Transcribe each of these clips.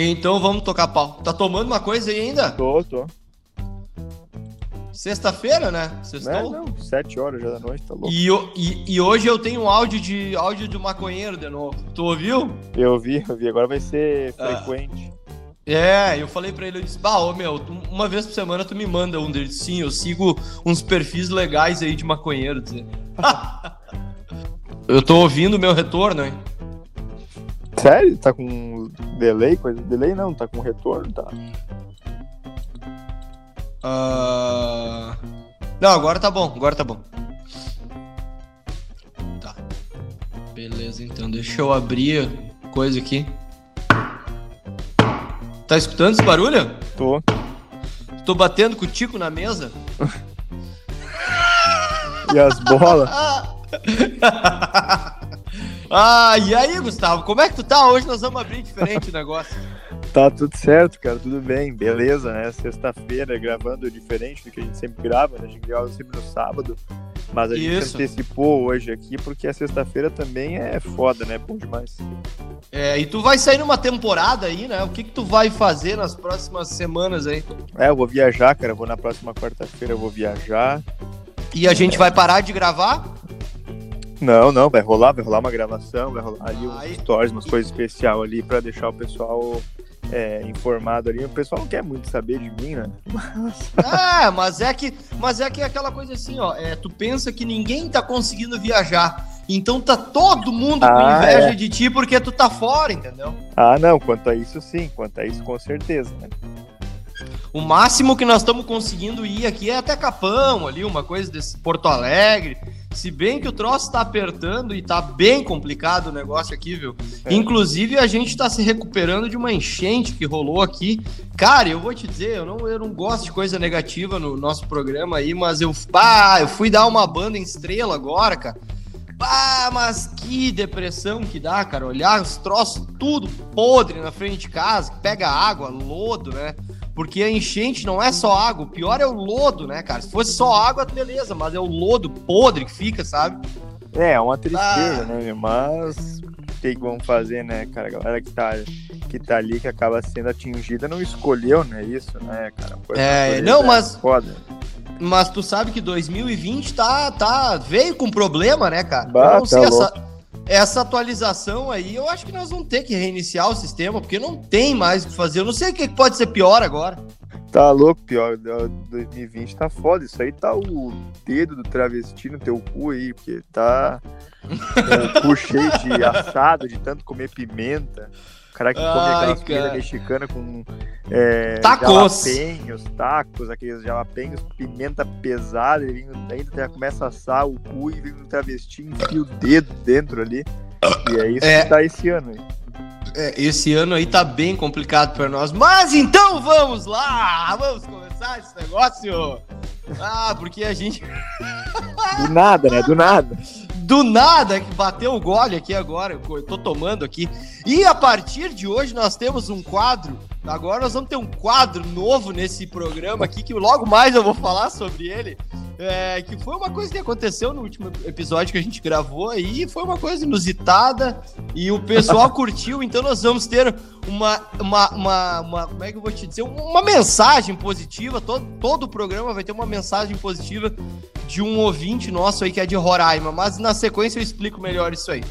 Então vamos tocar pau. Tá tomando uma coisa aí ainda? Tô, tô. Sexta-feira, né? Sextou? Não, sete horas já da noite, tá louco. E, e, e hoje eu tenho um áudio de áudio de maconheiro de novo. Tu ouviu? Eu vi, eu vi. Agora vai ser Ah. frequente. É, eu falei pra ele, eu disse, bah, ô meu, uma vez por semana tu me manda um deles. Sim, eu sigo uns perfis legais aí de maconheiro. Eu tô ouvindo o meu retorno, hein? Sério? Tá com delay? Coisa... Delay não, tá com retorno, tá? Ah, Não, agora tá bom, agora tá bom. Tá. Beleza, então, deixa eu abrir coisa aqui. Tá escutando esse barulho? Tô. Tô batendo com o Tico na mesa. E as bolas? ah, e aí, Gustavo, como é que tu tá? Hoje nós vamos abrir diferente o negócio. Tá tudo certo, cara, tudo bem, beleza, né? Sexta-feira, gravando diferente do que a gente sempre grava, né? A gente grava sempre no sábado, mas a gente Isso. antecipou hoje aqui porque a sexta-feira também é foda, né? Bom demais. É, e tu vai sair numa temporada aí, né? O que que tu vai fazer nas próximas semanas aí? É, eu vou viajar, cara, vou na próxima quarta-feira, eu vou viajar. E a gente vai parar de gravar? Não, não, vai rolar, vai rolar uma gravação, vai rolar ali uns stories, umas coisas especiais ali pra deixar o pessoal é, informado ali. O pessoal não quer muito saber de mim, né? É, mas é que, mas é que é aquela coisa assim, ó. É, tu pensa que ninguém tá conseguindo viajar. Então tá todo mundo com Ah, inveja é. de ti porque tu tá fora, entendeu? Ah, não, quanto a isso sim, quanto a isso com certeza, né? O máximo que nós estamos conseguindo ir aqui é até Capão, ali, uma coisa desse Porto Alegre. Se bem que o troço tá apertando e tá bem complicado o negócio aqui, viu? É. Inclusive, a gente tá se recuperando de uma enchente que rolou aqui. Cara, eu vou te dizer, eu não, eu não gosto de coisa negativa no nosso programa aí, mas eu, bah, eu fui dar uma banda em estrela agora, cara. Ah, mas que depressão que dá, cara. Olhar os troços tudo podre na frente de casa, que pega água, lodo, né? Porque a enchente não é só água, o pior é o lodo, né, cara? Se fosse só água, beleza, mas é o lodo podre que fica, sabe? É, é uma tristeza, Ah. né? Mas o que, vão fazer, né, cara? A galera que tá, que tá ali, que acaba sendo atingida, não escolheu, né? Isso, né, cara? Foi É, não, mas- Foda. Mas tu sabe que 2020 tá, tá veio com problema, né, cara? Bah, eu não sei tá essa, essa atualização aí, eu acho que nós vamos ter que reiniciar o sistema, porque não tem mais o que fazer. Eu não sei o que pode ser pior agora. Tá louco, pior. 2020 tá foda. Isso aí tá o dedo do travesti no teu cu aí, porque tá cu cheio de assado, de tanto comer pimenta. Cara que come aquelas cara. comidas mexicanas com é, Tacos. jalapenhos, tacos, aqueles jalapenhos, pimenta pesada, e vem- ainda já começa a assar o cu e vem um travesti, enfia o dedo dentro ali. E é isso É. que tá esse ano aí. É, esse ano aí tá bem complicado pra nós. Mas então vamos lá! Vamos começar esse negócio! Ah, porque a gente. Do nada, né? Do nada. do nada que bateu o gole aqui agora, eu tô tomando aqui. E a partir de hoje nós temos um quadro. Agora nós vamos ter um quadro novo nesse programa aqui, que logo mais eu vou falar sobre ele. É, que foi uma coisa que aconteceu no último episódio que a gente gravou aí, foi uma coisa inusitada e o pessoal curtiu, então nós vamos ter uma, uma, uma, uma- como é que eu vou te dizer, uma mensagem positiva, todo, todo o programa vai ter uma mensagem positiva de um ouvinte nosso aí que é de Roraima, mas na sequência eu explico melhor isso aí.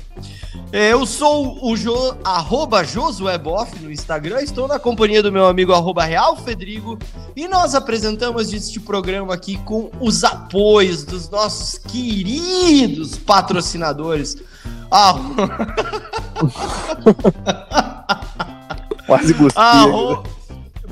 É, Eu sou o jo, arroba Josué Boff no Instagram, estou na companhia do meu amigo arroba Real Fedrigo e nós apresentamos este programa aqui com os apoios dos nossos queridos patrocinadores. Ah, Quase gostei. Arro...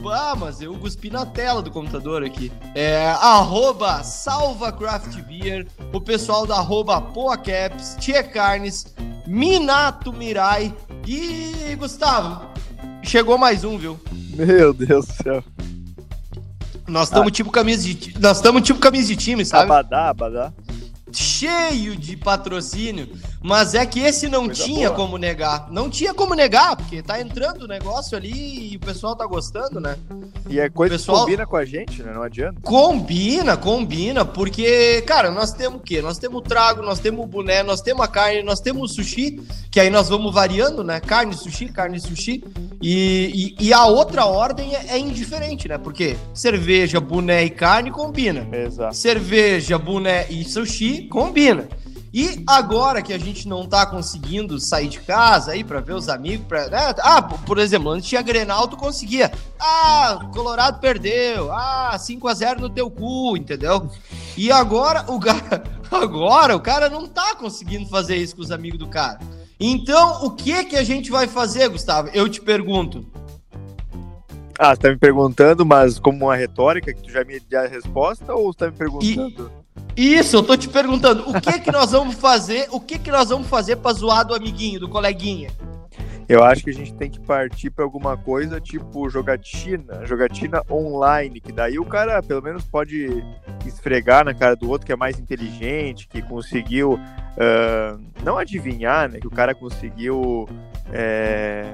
Ah, mas eu cuspi na tela do computador aqui. É arroba Salva Craft Beer, o pessoal da arroba Poacaps, Tia Carnes, Minato Mirai e Gustavo. Chegou mais um, viu? Meu Deus do céu. Nós estamos tipo camisa de nós estamos tipo camisa de time, sabe? Abadá, abadá. Cheio de patrocínio. Mas é que esse não Coisa tinha boa. como negar. Não tinha como negar, porque tá entrando o negócio ali e o pessoal tá gostando, né? E é coisa Pessoal- que combina com a gente, né? Não adianta. Combina, combina, porque, cara, nós temos o quê? Nós temos o trago, nós temos o boné, nós temos a carne, nós temos o sushi, que aí nós vamos variando, né? Carne, sushi, carne, sushi. E, e, e a outra ordem é, é indiferente, né? Porque cerveja, boné e carne combina. Exato. Cerveja, boné e sushi combina. E agora que a gente não tá conseguindo sair de casa aí pra ver os amigos, pra, né? Ah, por exemplo, antes tinha Grenal, tu conseguia. Ah, Colorado perdeu. Ah, 5 a 0 no teu cu, entendeu? E agora o cara, agora o cara não tá conseguindo fazer isso com os amigos do cara. Então, o que que a gente vai fazer, Gustavo? Eu te pergunto. Ah, você tá me perguntando, mas como uma retórica, que tu já me deu a resposta, ou você tá me perguntando? Isso, eu tô te perguntando, o que que nós vamos fazer? O que que nós vamos fazer pra zoar do amiguinho, do coleguinha? Eu acho que a gente tem que partir pra alguma coisa tipo jogatina, jogatina online, que daí o cara pelo menos pode esfregar na cara do outro que é mais inteligente, que conseguiu ah, não adivinhar, né? Que o cara conseguiu é,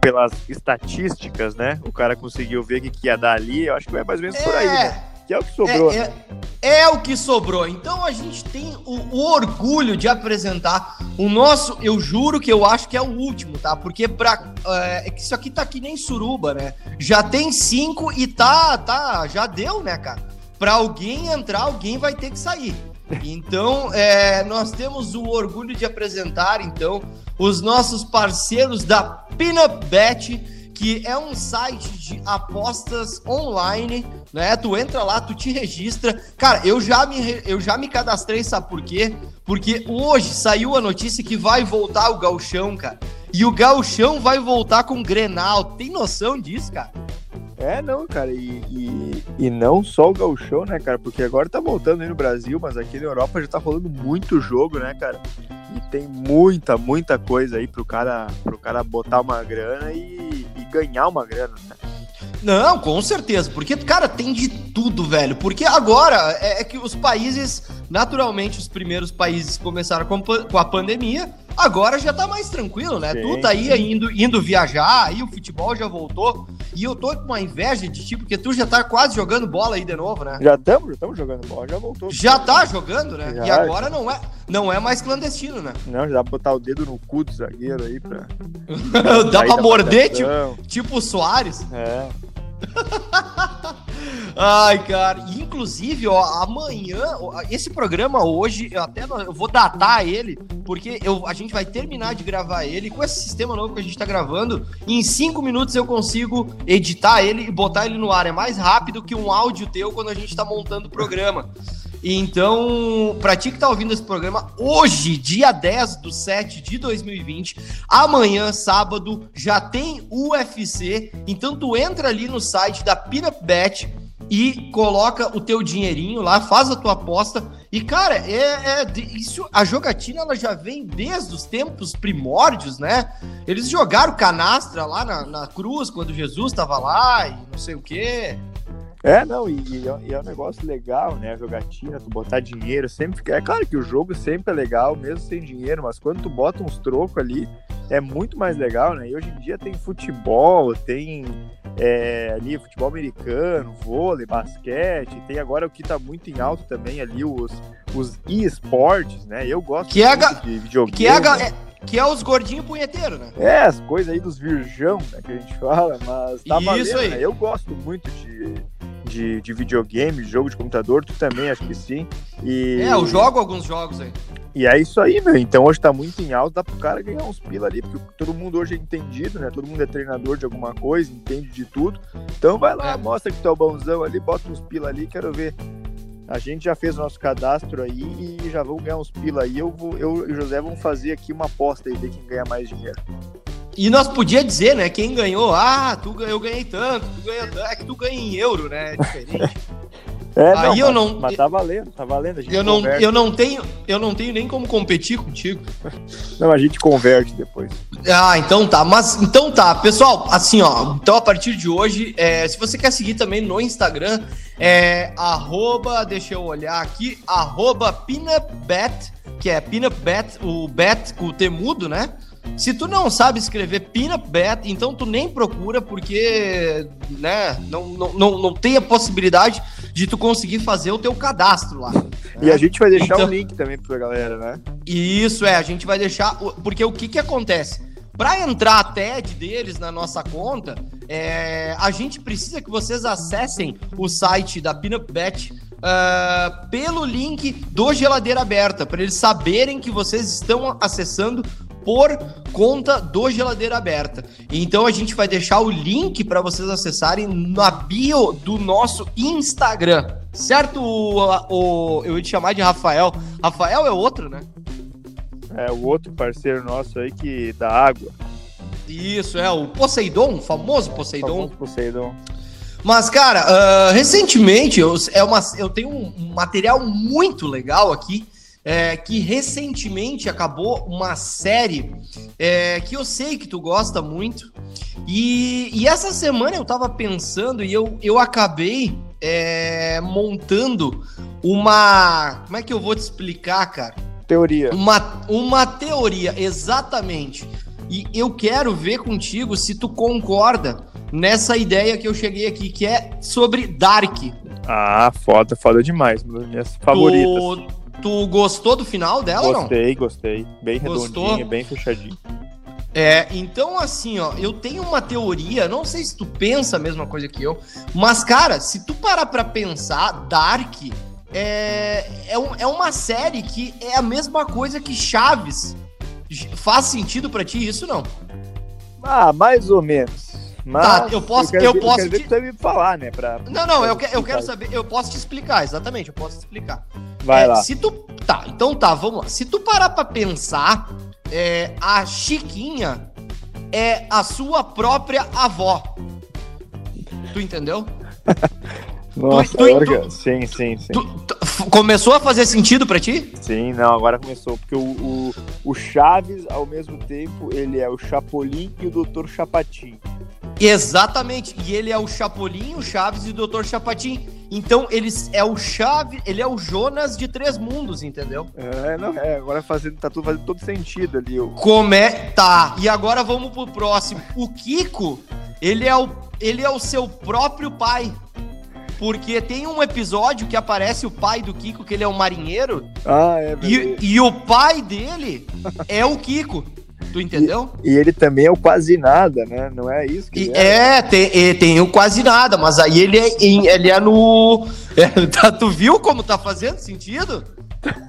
pelas estatísticas, né? O cara conseguiu ver o que, que ia dar ali. Eu acho que vai mais ou menos por aí, né? Que é o que sobrou. É, é, é o que sobrou. Então a gente tem o, o orgulho de apresentar o nosso. Eu juro que eu acho que é o último, tá? Porque pra, é, é isso aqui tá que nem suruba, né? Já tem cinco e tá, tá, já deu, né, cara? Pra alguém entrar, alguém vai ter que sair. Então, é, nós temos o orgulho de apresentar, então, os nossos parceiros da Pinup Bet, que é um site de apostas online, né? Tu entra lá, tu te registra. Cara, eu já me, eu já me cadastrei, sabe por quê? Porque hoje saiu a notícia que vai voltar o gauchão, cara. E o gauchão vai voltar com Grenal. Tem noção disso, cara? É, não, cara, e, e, e não só o gauchão, né, cara, porque agora tá voltando aí no Brasil, mas aqui na Europa já tá rolando muito jogo, né, cara, e tem muita, muita coisa aí pro cara, pro cara botar uma grana e ganhar uma grana, né. Não, com certeza, porque, cara, tem de tudo, velho. Porque agora é, é que os países, naturalmente, os primeiros países começaram com, a pandemia, agora já tá mais tranquilo, né? Sim, tu tá aí indo, indo viajar, aí o futebol já voltou, e eu tô com uma inveja de ti, porque tu já tá quase jogando bola aí de novo, né? Já estamos, já estamos jogando bola, já voltou. Já tá jogando, né? Já, e agora não é, não é mais clandestino, né? Não, já dá pra botar o dedo no cu do zagueiro aí pra... Dá pra morder, tipo, tipo o Soares. É, Ai, cara, inclusive, ó, amanhã, esse programa hoje, eu até não- eu vou datar ele, porque eu, a gente vai terminar de gravar ele com esse sistema novo que a gente tá gravando. Em cinco minutos eu consigo editar ele e botar ele no ar. É mais rápido que um áudio teu quando a gente tá montando o programa. Então, pra ti que tá ouvindo esse programa, hoje, dia 10 do 7 de 2020, amanhã, sábado, já tem UFC. Então, tu entra ali no site da Pinup Bet e coloca o teu dinheirinho lá, faz a tua aposta. E, cara, é, é isso, a jogatina ela já vem desde os tempos primórdios, né? Eles jogaram canastra lá na, na cruz quando Jesus tava lá e não sei o quê. É, não, e, e é- e é um negócio legal, né? A jogatina, tu botar dinheiro, sempre fica. É claro que o jogo sempre é legal, mesmo sem dinheiro, mas quando tu bota uns trocos ali, é muito mais legal, né? E hoje em dia tem futebol, tem é, ali futebol americano, vôlei, basquete, tem agora o que tá muito em alto também ali, os, os e-sports, né? Eu gosto Que é ga- de videogame. Que é, a é- que é os gordinhos punheteiros, né? É, as coisas aí dos virgão, né, que a gente fala, mas tá Isso valendo, aí. né? Eu gosto muito de, de, de videogame, de jogo de computador, tu também, acho que sim. E, É, eu jogo alguns jogos aí. e é isso aí, meu. Então hoje tá muito em alta, dá pro cara ganhar uns pila ali, porque todo mundo hoje é entendido, né? Todo mundo é treinador de alguma coisa, entende de tudo. Então vai lá, É. mostra que tu é o bonzão ali, bota uns pila ali, quero ver. A gente já fez o nosso cadastro aí e já vamos ganhar uns pila aí. Eu, vou, eu e o José vamos fazer aqui uma aposta aí, ver quem ganha mais dinheiro. E nós podia dizer, né, quem ganhou, ah, tu, eu ganhei tanto, tu ganhou tanto, é que tu ganha em euro, né, é diferente. É, Aí eu mas, não- Mas tá valendo, tá valendo. Eu, não, converte. eu, não tenho, eu não tenho nem como competir contigo. Não, a gente converte depois. Ah, então tá. Mas então tá, pessoal. Assim, ó. Então a partir de hoje, é, se você quer seguir também no Instagram, é arroba, deixa eu olhar aqui, arroba pinupbet, que é peanut bat, o com o temudo, né? Se tu não sabe escrever peanut bat, então tu nem procura porque, né, não, não, não, não tem a possibilidade de tu conseguir fazer o teu cadastro lá. E né? a gente vai deixar o Então- link também pra galera, né? Isso é, a gente vai deixar. Porque o que que acontece? Para entrar a TED deles na nossa conta, é, a gente precisa que vocês acessem o site da Peanut Bet ah, pelo link do Geladeira Aberta, para eles saberem que vocês estão acessando por conta do Geladeira Aberta. Então a gente vai deixar o link para vocês acessarem na bio do nosso Instagram. Certo, o, o- eu ia te chamar de Rafael. Rafael é outro, né? É o outro parceiro nosso aí que dá água. Isso, é o Poseidon, o famoso Poseidon. Famoso Poseidon. Mas, cara, ah, recentemente eu, é uma, eu tenho um material muito legal aqui. É, que recentemente acabou uma série é, que eu sei que tu gosta muito. E, e essa semana eu tava pensando e eu, eu acabei é, montando uma. Como é que eu vou te explicar, cara? Teoria. Uma, uma teoria, exatamente. E eu quero ver contigo se tu concorda nessa ideia que eu cheguei aqui, que é sobre Dark. Ah, foda, foda demais. Uma das minhas favoritas. Tu, tu gostou do final dela ou não? Gostei, gostei. Bem Gostou? redondinho, bem fechadinho. É, então assim, ó, eu tenho uma teoria, não sei se tu pensa a mesma coisa que eu, mas cara, se tu parar pra pensar, Dark é, é, um- é uma série que é a mesma coisa que Chaves. Faz sentido pra ti isso não? Ah, mais ou menos. Mas Tá, eu posso- quero eu posso ver te- tu vai me falar, né? Pra, Não, não, eu, que- eu quero saber, eu posso te explicar, exatamente, eu posso te explicar. Vai É, lá. Se tu. Tá, então tá, vamos lá. Se tu parar pra pensar, é, a Chiquinha é a sua própria avó. Tu entendeu? Nossa, tu- tu- que- sim, sim, sim. Tu- tu- começou a fazer sentido pra ti? Sim, não, agora começou. Porque o, o, o Chaves, ao mesmo tempo, ele é o Chapolin e o Dr. Chapatin. Exatamente. E ele é o Chapolin, o Chaves e o Dr. Chapatin. Então eles é o Chaves, ele é o Jonas de Três Mundos, entendeu? É, não, é, agora fazendo, tá tudo fazendo todo sentido ali. O, Como é. Tá. E agora vamos pro próximo. O Kiko, ele é o, ele é o seu próprio pai. Porque tem um episódio que aparece o pai do Kiko, que ele é um marinheiro, ah, é verdade. e, e o pai dele é o Kiko. Tu entendeu? E ele também é o quase nada, né? Não é isso que E ele é? é, tem, e tem o quase nada, mas aí ele é, ele é no. É, tá- tu viu como tá fazendo sentido?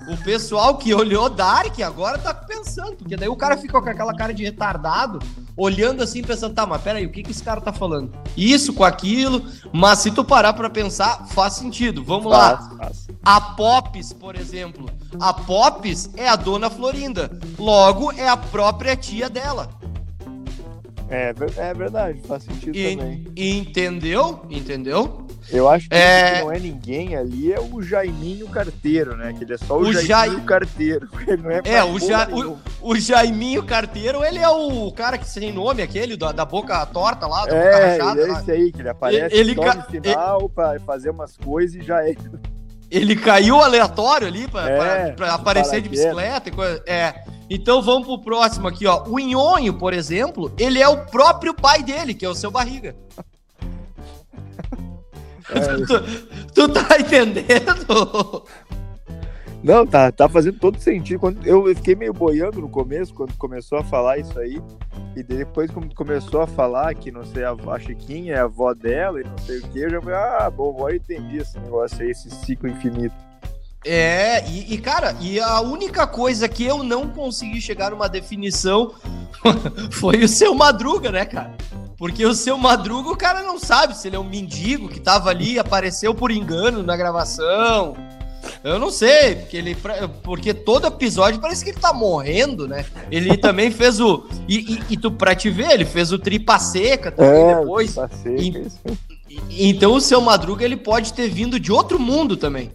O pessoal que olhou Dark agora tá pensando, porque daí o cara fica com aquela cara de retardado, olhando assim, pensando, tá, mas peraí, o que, que esse cara tá falando? Isso com aquilo, mas se tu parar pra pensar, faz sentido. Vamos lá. Faz, faz. A Pops, por exemplo. A Pops é a dona Florinda. Logo, é a própria tia dela. É, é verdade, faz sentido E- também. entendeu? Entendeu? Eu acho que É- não é ninguém ali é o Jaiminho Carteiro, né? Que ele é só o, O Jaiminho Jai- Carteiro. Ele não é, É, o, ja, o, o Jaiminho Carteiro, ele é o cara que sem nome, aquele da, da boca torta lá, da boca É, rachada. ele é lá. esse aí, que ele aparece Ele só ca- no final pra fazer umas coisas e já é. Ele caiu aleatório ali pra, É, pra- pra aparecer de bicicleta e coisa. É. Então vamos pro próximo aqui, ó. O Nhonho, por exemplo, ele é o próprio pai dele, que é o seu barriga. É, tu, tu tá entendendo? Não, tá, tá fazendo todo sentido. Quando eu fiquei meio boiando no começo, quando começou a falar isso aí. E depois, quando começou a falar que, não sei, a, a Chiquinha é a avó dela e não sei o que, eu já falei, ah, bom, agora eu entendi esse negócio aí, esse ciclo infinito. É, e, e, cara, e a única coisa que eu não consegui chegar numa definição foi o seu Madruga, né, cara? Porque o seu Madruga, o cara não sabe se ele é um mendigo que tava ali, apareceu por engano na gravação. Eu não sei, porque ele. Porque todo episódio parece que ele tá morrendo, né? Ele também fez o. E, e, e tu, pra te ver, ele fez o tripa seca também É, depois. E- isso. E- Então o seu Madruga ele pode ter vindo de outro mundo também.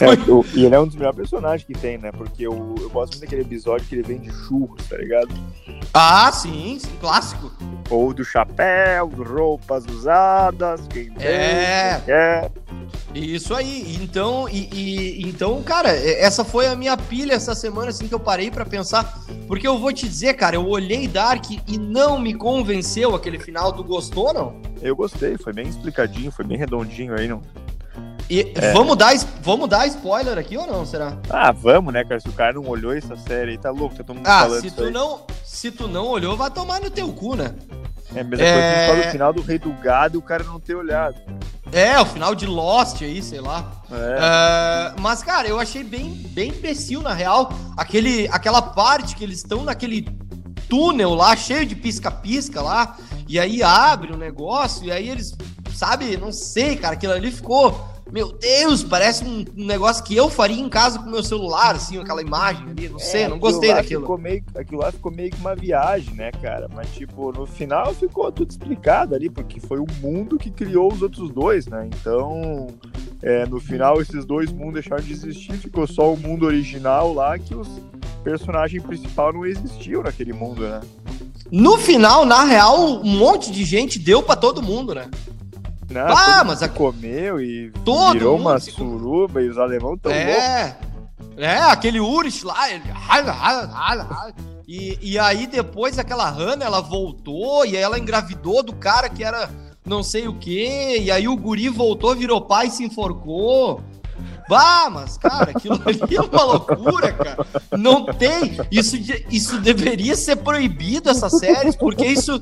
É, o- e ele é um dos melhores personagens que tem, né? Porque eu, eu gosto muito daquele episódio que ele vem de churros, tá ligado? Ah, sim, sim, clássico. Ou do chapéu, roupas usadas, quem tem, É. quem quer. Isso aí. Então, e, e- então, cara, essa foi a minha pilha essa semana, assim, que eu parei pra pensar. Porque eu vou te dizer, cara, eu olhei Dark e não me convenceu aquele final. Tu gostou, não? Eu gostei, foi bem explicadinho, foi bem redondinho aí, não. E vamos, dar, vamos dar spoiler aqui ou não, será? Ah, vamos, né, cara? Se o cara não olhou essa série aí, tá louco, tá todo mundo Ah, falando se tu, aí. não, se tu não olhou, vai tomar no teu cu, né? É a mesma É- coisa que fala do final do Rei do Gado e o cara não ter olhado. É, o final de Lost aí, sei lá. É. É, mas, cara, eu achei bem, bem imbecil, na real. Aquele, aquela parte que eles estão naquele túnel lá, cheio de pisca-pisca lá, e aí abre o negócio, e aí eles, sabe, não sei, cara, aquilo ali ficou. Meu Deus, parece um negócio que eu faria em casa com meu celular, assim, aquela imagem ali, não sei, É, não gostei daquilo. Ficou meio, aquilo lá ficou meio que uma viagem, né, cara? Mas, tipo, no final ficou tudo explicado ali, porque foi o mundo que criou os outros dois, né? Então, é, no final, esses dois mundos deixaram de existir, ficou só o mundo original lá, que os personagens principais não existiam naquele mundo, né? No final, na real, um monte de gente deu pra todo mundo, né? Né? Ah, mas a- comeu e Todo virou uma se- suruba e os alemães tão loucos. É. É, aquele Urich lá, ele... E, e aí depois aquela Hannah, ela voltou e aí ela engravidou do cara que era não sei o quê, e aí o guri voltou, virou pai e se enforcou. Bah, mas, cara, aquilo ali é uma loucura, cara. Não tem. Isso, isso deveria ser proibido, essas séries, porque isso,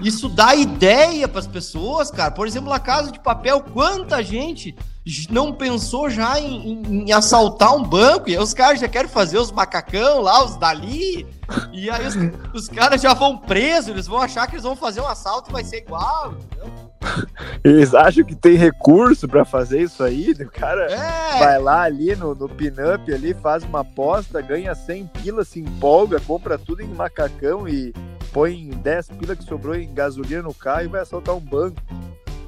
isso dá ideia pras pessoas, cara. Por exemplo, a Casa de Papel, quanta gente não pensou já em, em- em assaltar um banco, e aí os caras já querem fazer os macacão lá, os dali, e aí os, os caras já vão presos, eles vão achar que eles vão fazer um assalto e vai ser igual, entendeu? Eles acham que tem recurso pra fazer isso aí, né? o cara É, vai lá ali no, no pin-up ali, faz uma aposta, ganha 100 pila, se empolga, compra tudo em macacão e põe 10 pila que sobrou em gasolina no carro e vai assaltar um banco.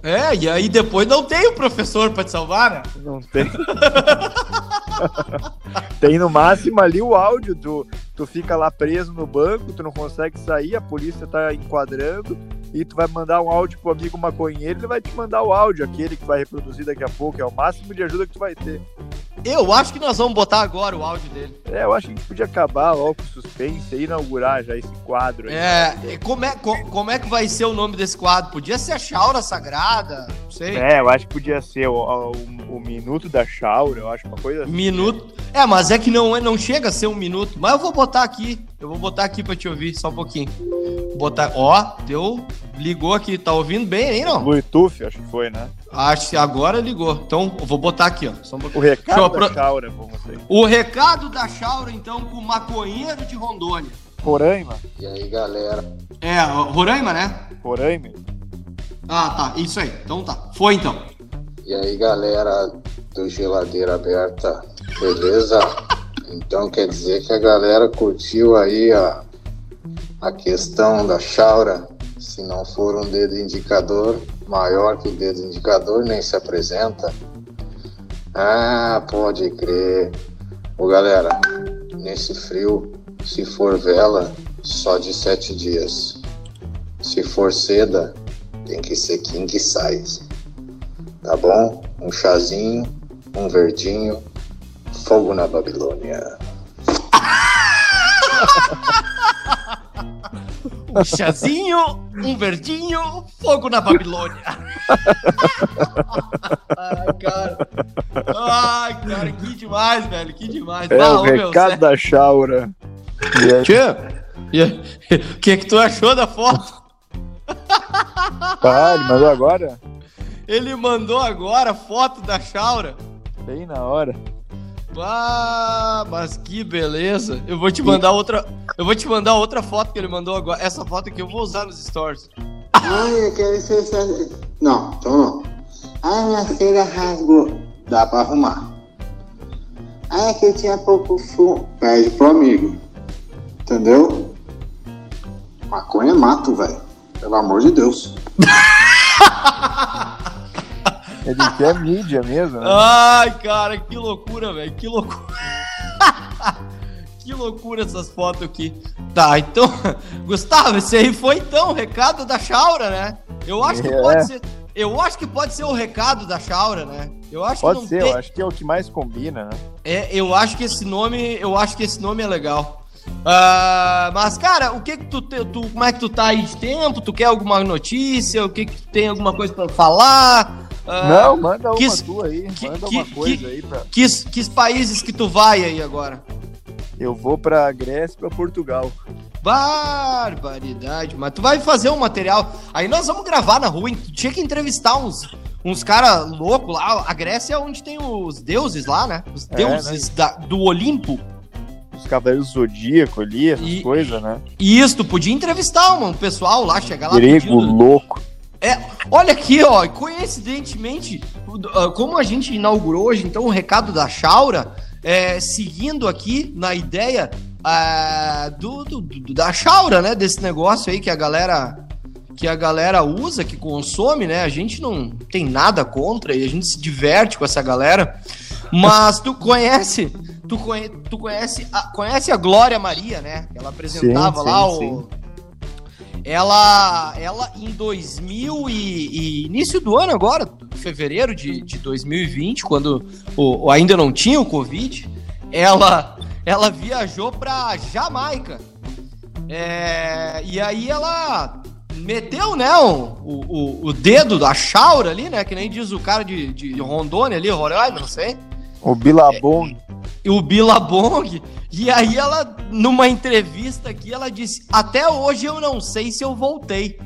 é, e aí depois não tem o professor pra te salvar, né? Não tem. tem no máximo ali o áudio, tu, tu fica lá preso no banco, tu não consegue sair, a polícia tá enquadrando e tu vai mandar um áudio pro amigo maconheiro, ele vai te mandar o áudio, aquele que vai reproduzir daqui a pouco, é o máximo de ajuda que tu vai ter. Eu acho que nós vamos botar agora o áudio dele. É, eu acho que a gente podia acabar logo com o suspense e inaugurar já esse quadro aí. É, como é, co- como é que vai ser o nome desse quadro? Podia ser a Chaura Sagrada, não sei. É, eu acho que podia ser o, o, o minuto da Shaura, eu acho uma coisa assim. Minuto. É, mas é que não, é- não chega a ser um minuto. Mas eu vou botar aqui. Eu vou botar aqui pra te ouvir, só um pouquinho. Botar. Ó, deu. Ligou aqui. Tá ouvindo bem aí, não? Bluetooth, acho que foi, né? Acho que agora ligou. Então, eu vou botar aqui, ó. Só um. O recado eu da Shaura com você. O recado da Chaura, então, com o maconheiro de Rondônia. Roraima, E aí, galera? É, Roraima, né? Roraima. Ah, tá. Isso aí. Então tá. Foi então. E aí, galera do Geladeira Aberta, beleza? Então quer dizer que a galera curtiu aí a, a questão da Chaura. Se não for um dedo indicador maior que o dedo indicador, nem se apresenta. Ah, pode crer. Ô galera, nesse frio, se for vela, só de sete dias. Se for seda, tem que ser king size. Tá bom? Um chazinho, um verdinho, fogo na Babilônia. Um chazinho, um verdinho, fogo na Babilônia. Ai, cara. Ai, cara, que demais, velho. Que demais. É Bah, o meu, recado da Shaura. E aí, Tchê, aí, o que que tu achou da foto? pá, ele mandou agora? Ele mandou agora a foto da Chaura. Bem na hora. Ah, mas que beleza. Eu vou te mandar outra. Eu vou te mandar outra foto que ele mandou agora. Essa foto aqui eu vou usar nos stories. Ai, eu quero ser. Não, então não. Ai, minha filha rasgou. Dá pra arrumar. Ai, é que tinha pouco fumo. Pede pro amigo. Entendeu? Maconha é mato, velho. Pelo amor de Deus. Ele quer mídia mesmo, né? Ai, cara, que loucura, velho. Que loucura. que loucura essas fotos aqui. Tá, então, Gustavo, esse aí foi então o recado da Chaura, né? Eu acho que É. pode ser. eu acho que pode ser o recado da Chaura, né? Eu acho Pode que não ser, tem- eu acho que é o que mais combina, né? É, eu acho que esse nome, eu acho que esse nome é legal. Ah, mas cara, o que que tu, tu, como é que tu tá aí de tempo? Tu quer alguma notícia? O que que tu tem alguma coisa pra falar? Ah, Não, manda uma que- tua aí, que- manda que- uma coisa que- aí pra... Que, que países que tu vai aí agora? Eu vou pra Grécia e pra Portugal. Barbaridade, mas tu vai fazer um material. Aí nós vamos gravar na rua, hein? Tu tinha que entrevistar uns, uns caras loucos lá. A Grécia é onde tem os deuses lá, né? Os É, deuses da- do Olimpo. Os Cavaleiros Zodíaco ali, essas coisas, né? E isso, tu podia entrevistar um pessoal lá, chegar lá Grego pedindo- louco. É, olha aqui, ó, coincidentemente, ah, como a gente inaugurou hoje, então, o recado da Chaura, é, seguindo aqui na ideia ah, do, do- do- da Chaura, né, desse negócio aí que a galera que a galera usa, que consome, né, a gente não tem nada contra e a gente se diverte com essa galera, mas tu conhece, tu, conhe, tu conhece, a, conhece a Glória Maria, né, ela apresentava Sim, lá sim, o... sim. Ela, ela em 2000 e, e início do ano agora, fevereiro de, de 2020, quando o, ainda não tinha o Covid, ela, ela viajou pra Jamaica. É, e aí ela meteu, né, o, o, o dedo da chaura ali, né, que nem diz o cara de, de Rondônia ali, Roraima, não sei O Bilabong. O Billabong. E aí ela, numa entrevista aqui, ela disse: Até hoje eu não sei se eu voltei.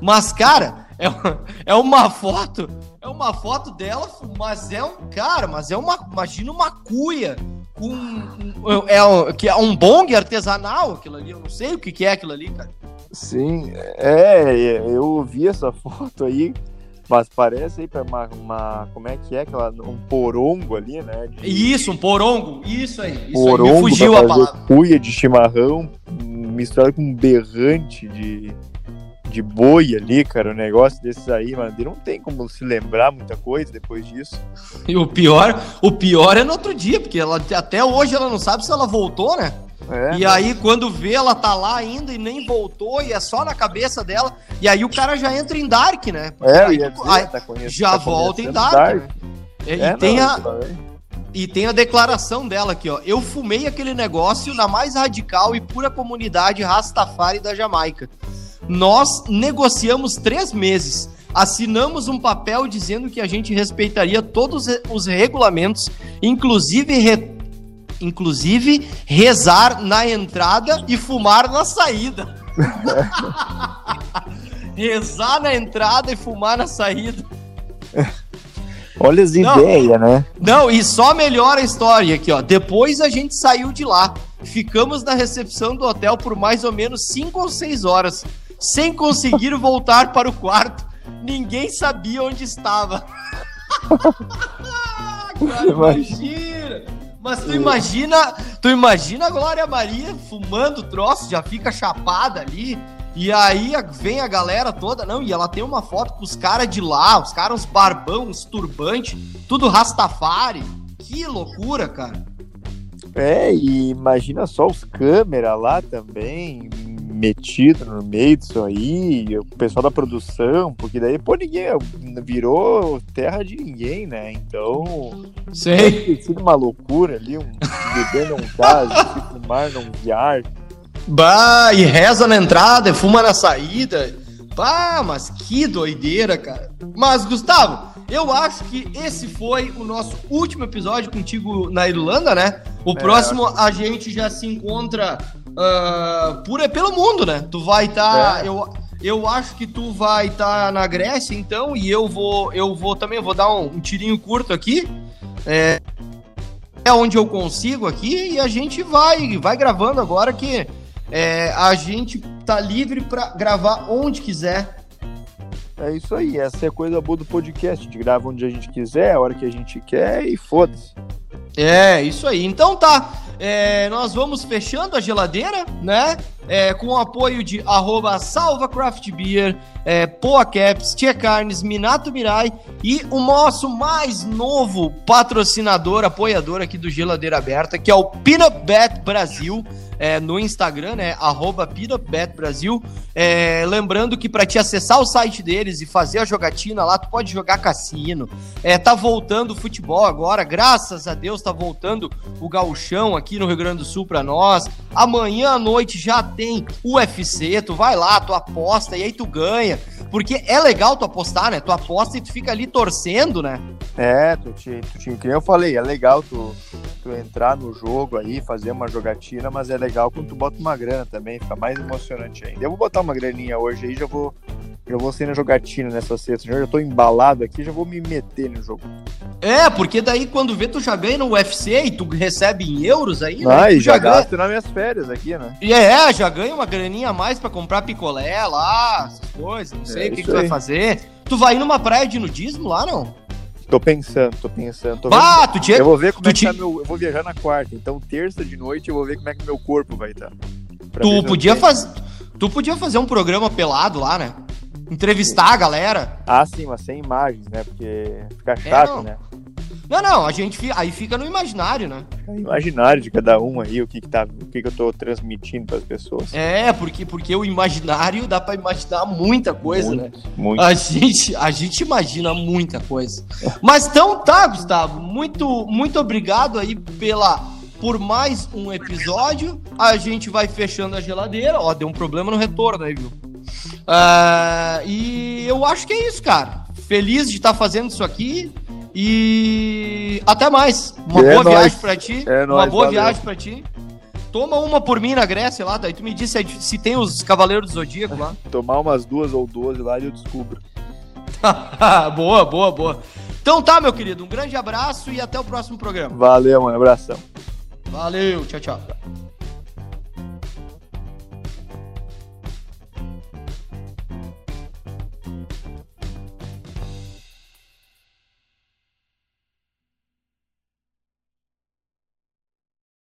Mas, cara, é, é uma foto. É uma foto dela, mas é um. Cara, mas é uma. Imagina uma cuia com. É, um- que é um bong artesanal, aquilo ali. Eu não sei o que, que é aquilo ali, cara. Sim, é, eu vi essa foto aí, mas parece aí pra uma, uma- como é que é aquela, um porongo ali, né? de- Isso, um porongo. Isso aí. Isso aí. porongo Me fugiu a palavra. cuia de chimarrão misturado com um berrante de, de boi ali, cara, um negócio desses aí, mano, não tem como se lembrar muita coisa depois disso. E o pior, o pior é no outro dia, porque ela, até hoje ela não sabe se ela voltou, né? É, E aí, quando vê, ela tá lá ainda e nem voltou, e é só na cabeça dela. E aí o cara já entra em Dark, né? Porque é, aí dizer, aí tá conhecendo- já tá volta em começando Dark. né? E, É, e não, tem a, e tem a declaração dela aqui, ó. Eu fumei aquele negócio na mais radical e pura comunidade Rastafari da Jamaica. Nós negociamos três meses. Assinamos um papel dizendo que a gente respeitaria todos os regulamentos, inclusive, re- inclusive rezar na entrada e fumar na saída. rezar na entrada e fumar na saída. Olha as Não. ideias, né? Não, e só melhora a história aqui, ó. Depois a gente saiu de lá. Ficamos na recepção do hotel por mais ou menos 5 ou 6 horas, sem conseguir voltar para o quarto. Ninguém sabia onde estava. Cara, imagina! Mas tu imagina, tu imagina a Glória Maria fumando troço, já fica chapada ali. E aí vem a galera toda, não, e ela tem uma foto com os caras de lá, os caras, uns barbão, uns turbante, tudo Rastafari. Que loucura, cara. É, e imagina só os câmeras lá também, metido no meio disso aí, o pessoal da produção, porque daí, pô, ninguém virou terra de ninguém, né? Então, Sei. ter sido uma loucura ali, um bebê num caso, se fumar num viar. Bah, e reza na entrada, e fuma na saída. Bah, mas que doideira, cara. Mas, Gustavo, eu acho que esse foi o nosso último episódio contigo na Irlanda, né? O próximo a gente já se encontra ah, por, pelo mundo, né? Tu vai estar. É. eu, eu acho que tu vai estar na Grécia, então, e eu vou, eu vou também, eu vou dar um, um tirinho curto aqui. É, é onde eu consigo aqui e a gente vai, vai gravando agora que é, a gente tá livre pra gravar onde quiser. É isso aí, essa é a coisa boa do podcast, a gente grava onde a gente quiser, a hora que a gente quer e foda-se. É, isso aí. Então tá. É, nós vamos fechando a geladeira, né? É, com o apoio de arroba Salva é, Poa Caps, Tia Carnes, Minato Mirai e o nosso mais novo patrocinador, apoiador aqui do Geladeira Aberta, que é o Peanut Bet Brasil. É, no Instagram, né? Arroba. É, lembrando que para te acessar o site deles e fazer a jogatina lá, tu pode jogar cassino. É, tá voltando o futebol agora, graças a Deus tá voltando o gauchão aqui no Rio Grande do Sul para nós. Amanhã à noite já tem UFC, tu vai lá, tu aposta e aí tu ganha. Porque é legal tu apostar, né? Tu aposta e tu fica ali torcendo, né? É, tu te, tu que eu falei, é legal tu, tu entrar no jogo aí, fazer uma jogatina, mas é legal quando tu bota uma grana também, fica mais emocionante ainda. Eu vou botar uma graninha hoje aí, já vou já vou ser na jogatina nessa sexta. Já, já tô embalado aqui, já vou me meter no jogo. É, porque daí quando vê, tu já ganha no UFC e tu recebe em euros aí, né? Ah, e já, já gasto nas minhas férias aqui, né? E é, já ganha uma graninha a mais pra comprar picolé lá, essas coisas, não sei é, o que, que tu vai fazer. Tu vai ir numa praia de nudismo lá, não? Tô pensando, tô pensando. Tô tu tinha... Eu vou ver como é que tá meu. Eu vou viajar na quarta, então terça de noite eu vou ver como é que meu corpo vai estar. Tá. Tu podia fazer. Tu podia fazer um programa pelado lá, né? entrevistar a galera. Ah, sim, mas sem imagens, né? Porque fica é, chato, é, né? Não, não, a gente aí fica no imaginário, né? É imaginário de cada um aí, o que que tá, o que que eu tô transmitindo para as pessoas. É, porque porque o imaginário dá para imaginar muita coisa, muito, né? Muito. A gente a gente imagina muita coisa. Mas então tá, Gustavo, muito muito obrigado aí pela por mais um episódio. A gente vai fechando a geladeira. Ó, deu um problema no retorno aí, viu? Uh, e eu acho que é isso, cara. Feliz de estar fazendo isso aqui. E até mais. Uma é boa nóis. viagem pra ti. É uma nóis, boa valeu. viagem pra ti. Toma uma por mim na Grécia lá, daí tu me disse se tem os Cavaleiros do Zodíaco lá. Tomar umas duas ou doze lá e eu descubro. boa, boa, boa. Então tá, meu querido, um grande abraço e até o próximo programa. Valeu, um abração. Valeu, tchau, tchau.